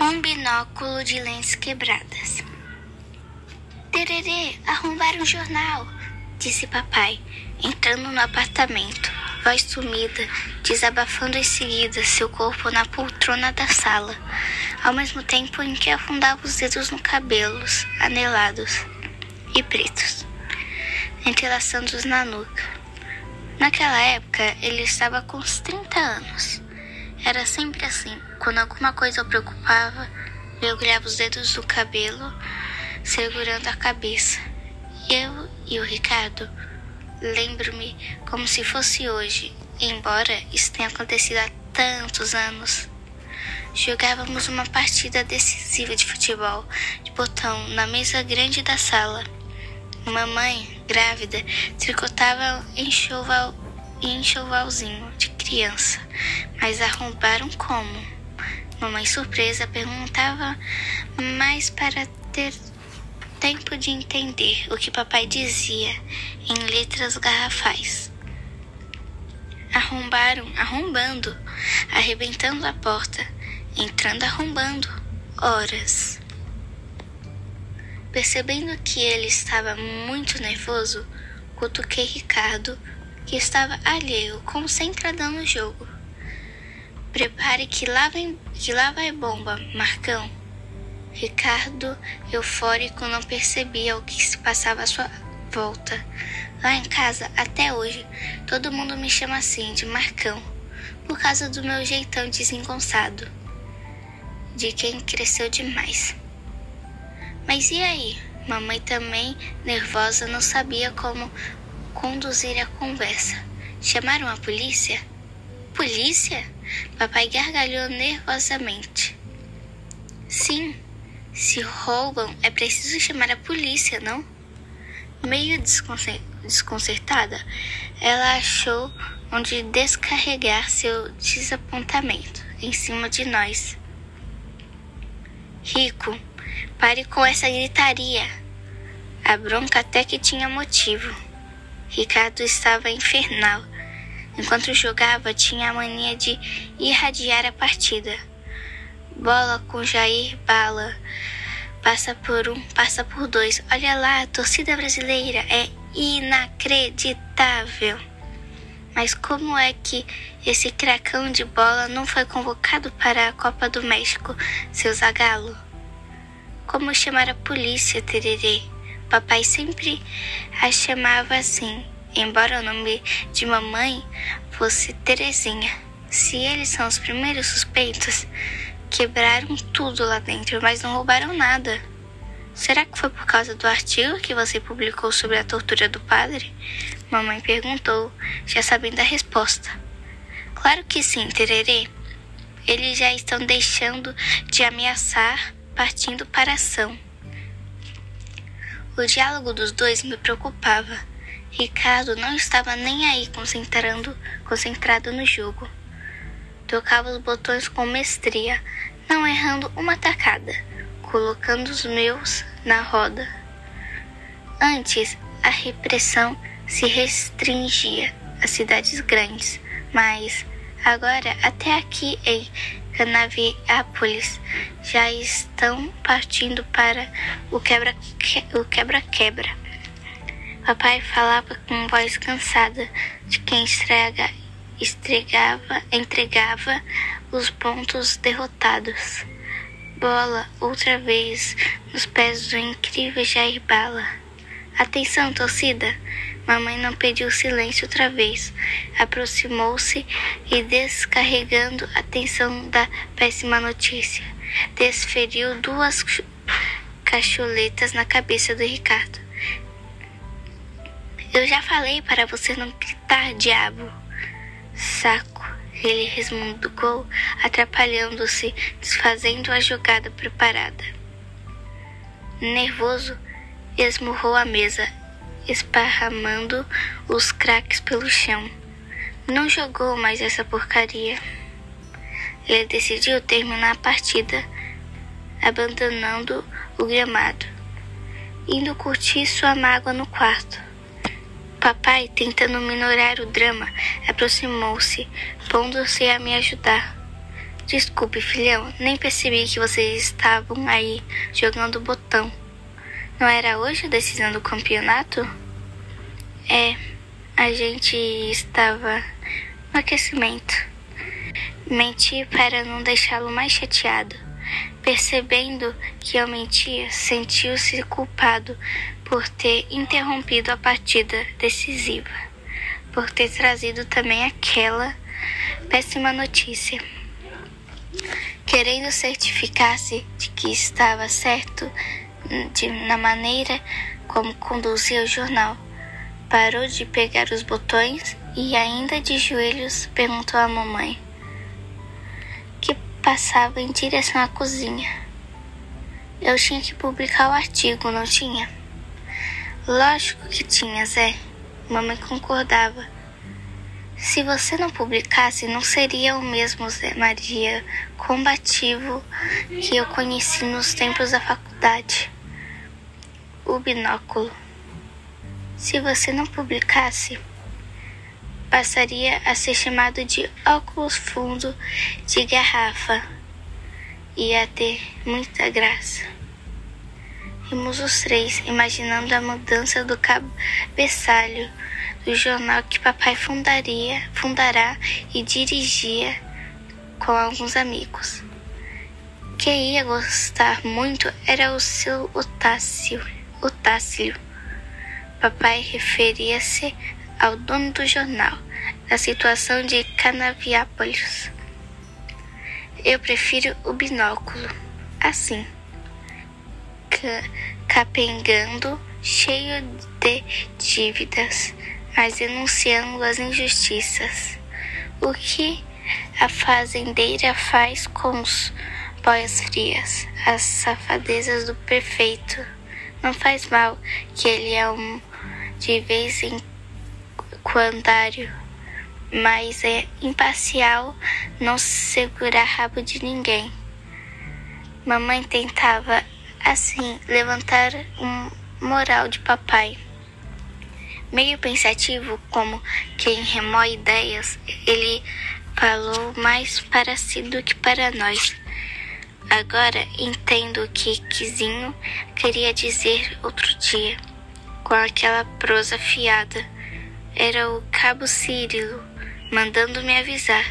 Um binóculo de lentes quebradas. Tererê, arrombaram um jornal, disse papai, entrando no apartamento, voz sumida, desabafando em seguida seu corpo na poltrona da sala, ao mesmo tempo em que afundava os dedos no cabelos anelados e pretos, entrelaçando-os na nuca. Naquela época, ele estava com uns 30 anos. Era sempre assim. Quando alguma coisa o preocupava, mergulhava os dedos no cabelo, segurando a cabeça. Eu e o Ricardo lembro-me como se fosse hoje, embora isso tenha acontecido há tantos anos. Jogávamos uma partida decisiva de futebol de botão na mesa grande da sala. Mamãe, grávida, tricotava enxoval, enxovalzinho de criança, mas arrombaram como? Mamãe surpresa perguntava mais para ter tempo de entender o que papai dizia em letras garrafais. Arrombaram, arrombando, arrebentando a porta, entrando arrombando, horas. Percebendo que ele estava muito nervoso, cutuquei Ricardo, que estava alheio, concentradão no jogo. Prepare que lá, vem, que lá vai bomba, Marcão. Ricardo, eufórico, não percebia o que se passava à sua volta. Lá em casa, até hoje, todo mundo me chama assim, de Marcão, por causa do meu jeitão desengonçado, de quem cresceu demais. Mas e aí? Mamãe também, nervosa, não sabia como conduzir a conversa. Chamaram a polícia? Polícia? Papai gargalhou nervosamente. Sim, se roubam é preciso chamar a polícia, não? Meio desconcertada, ela achou onde descarregar seu desapontamento em cima de nós. Rico, Pare com essa gritaria. A bronca até que tinha motivo. Ricardo estava infernal. Enquanto jogava, tinha a mania de irradiar a partida. Bola com Jair Bala. Passa por um, passa por dois. Olha lá, a torcida brasileira é inacreditável. Mas como é que esse cracão de bola não foi convocado para a Copa do México, seu Zagalo? Como chamar a polícia, Tererê? Papai sempre a chamava assim, embora o nome de mamãe fosse Terezinha. Se eles são os primeiros suspeitos, quebraram tudo lá dentro, mas não roubaram nada. Será que foi por causa do artigo que você publicou sobre a tortura do padre? Mamãe perguntou, já sabendo a resposta. Claro que sim, Tererê. Eles já estão deixando de ameaçar partindo para a ação. O diálogo dos dois me preocupava. Ricardo não estava nem aí concentrando, concentrado no jogo. Tocava os botões com mestria, não errando uma tacada, colocando os meus na roda. Antes, a repressão se restringia às cidades grandes, mas agora até aqui em Canaviápolis já estão partindo para o quebra-quebra. Papai falava com voz cansada de quem estrega, estregava, entregava os pontos derrotados. Bola outra vez nos pés do incrível Jair Bala. Atenção, torcida! Mamãe não pediu silêncio outra vez. Aproximou-se e, descarregando a tensão da péssima notícia, desferiu duas cacholetas na cabeça do Ricardo. Eu já falei para você não gritar, diabo. Saco, ele resmungou, atrapalhando-se, desfazendo a jogada preparada. Nervoso, esmurrou a mesa esparramando os craques pelo chão. Não jogou mais essa porcaria. Ele decidiu terminar a partida, abandonando o gramado, indo curtir sua mágoa no quarto. papai, tentando minorar o drama, aproximou-se, pondo-se a me ajudar. Desculpe, filhão, nem percebi que vocês estavam aí jogando botão. Não era hoje a decisão do campeonato? É, a gente estava no aquecimento. Menti para não deixá-lo mais chateado. Percebendo que eu mentia, sentiu-se culpado por ter interrompido a partida decisiva, por ter trazido também aquela péssima notícia. Querendo certificar-se de que estava certo de, na maneira como conduzia o jornal, parou de pegar os botões e, ainda de joelhos, perguntou à mamãe, que passava em direção à cozinha. Eu tinha que publicar o artigo, não tinha? Lógico que tinha, Zé. Mamãe concordava. Se você não publicasse, não seria o mesmo Zé Maria combativo que eu conheci nos tempos da faculdade. O binóculo. Se você não publicasse, passaria a ser chamado de óculos fundo de garrafa. Ia ter muita graça. Rimos os três, imaginando a mudança do cabeçalho do jornal que papai fundaria, fundará e dirigia com alguns amigos. Quem ia gostar muito era o seu Otácio. Otácio. Papai referia-se ao dono do jornal, da situação de Canaviápolis. Eu prefiro o binóculo, assim capengando, cheio de dívidas, mas denunciando as injustiças. O que a fazendeira faz com os boias frias, as safadezas do prefeito? Não faz mal que ele é um de vez em quando, mas é imparcial, não segurar rabo de ninguém. Mamãe tentava assim levantar um moral de papai. Meio pensativo, como quem remói ideias, ele falou mais para si do que para nós. Agora entendo o que Quizinho queria dizer outro dia, com aquela prosa fiada. Era o cabo Círilo mandando me avisar.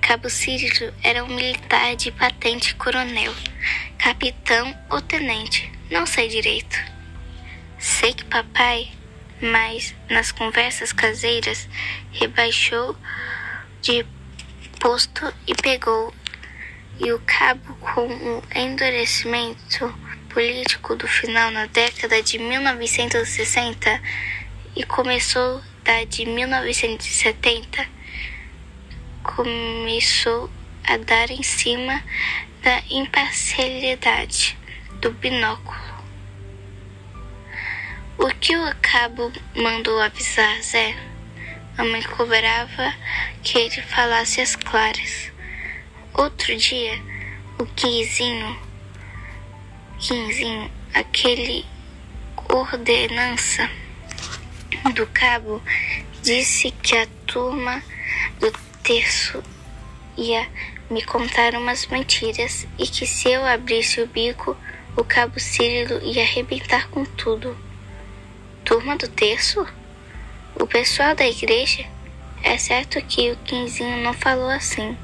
Cabo Círilo era um militar de patente coronel capitão ou tenente, não sei direito. Sei que papai, mas nas conversas caseiras, rebaixou de posto e pegou. E o cabo, com o endurecimento político do final na década de 1960 e começou da de 1970, começou a dar em cima da imparcialidade do binóculo. O que o cabo mandou avisar Zé? A mãe cobrava que ele falasse as claras. Outro dia, o Quinzinho, Quinzinho, aquele ordenança do cabo, disse que a turma do terço ia me contar umas mentiras e que se eu abrisse o bico, o cabo Círilo ia arrebentar com tudo. Turma do terço? O pessoal da igreja? É certo que o Quinzinho não falou assim.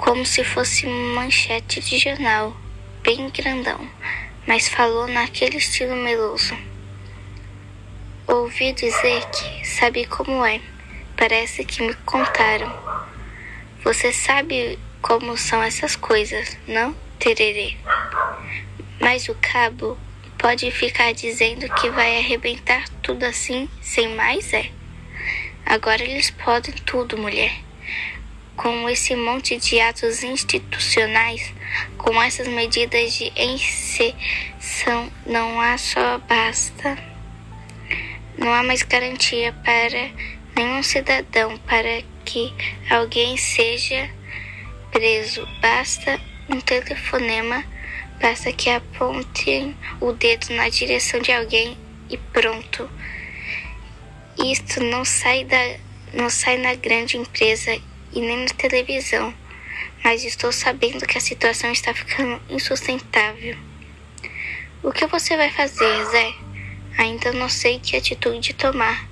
Como se fosse manchete de jornal, bem grandão, mas falou naquele estilo meloso. Ouvi dizer que sabe como é. Parece que me contaram. Você sabe como são essas coisas, não, Tererê? Mas o cabo pode ficar dizendo que vai arrebentar tudo assim, sem mais, é? Agora eles podem tudo, mulher. Com esse monte de atos institucionais, com essas medidas de exceção, não há só basta. Não há mais garantia para nenhum cidadão para que alguém seja preso. Basta um telefonema, basta que apontem o dedo na direção de alguém e pronto. Isto não sai da não sai na grande empresa e nem na televisão, mas estou sabendo que a situação está ficando insustentável. O que você vai fazer, Zé? Ainda não sei que atitude tomar.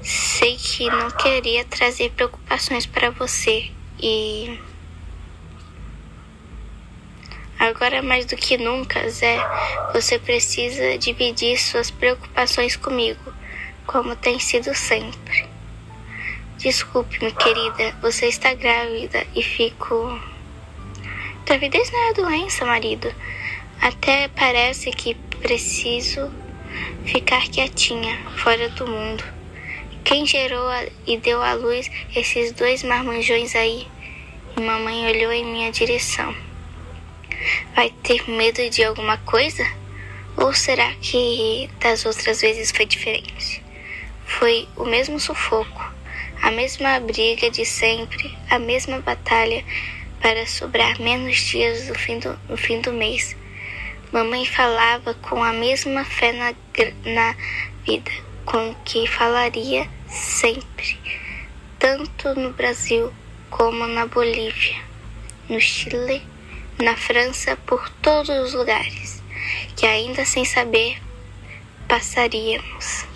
Sei que não queria trazer preocupações para você e. Agora mais do que nunca, Zé, você precisa dividir suas preocupações comigo, como tem sido sempre. Desculpe-me, querida, você está grávida e fico. Gravidez não é doença, marido. Até parece que preciso ficar quietinha, fora do mundo. Quem gerou e deu à luz esses dois marmanjões aí? E mamãe olhou em minha direção. Vai ter medo de alguma coisa? Ou será que das outras vezes foi diferente? Foi o mesmo sufoco a mesma briga de sempre, a mesma batalha para sobrar menos dias no fim do, no fim do mês. Mamãe falava com a mesma fé na, na vida, com que falaria sempre, tanto no Brasil como na Bolívia, no Chile, na França, por todos os lugares, que ainda sem saber passaríamos.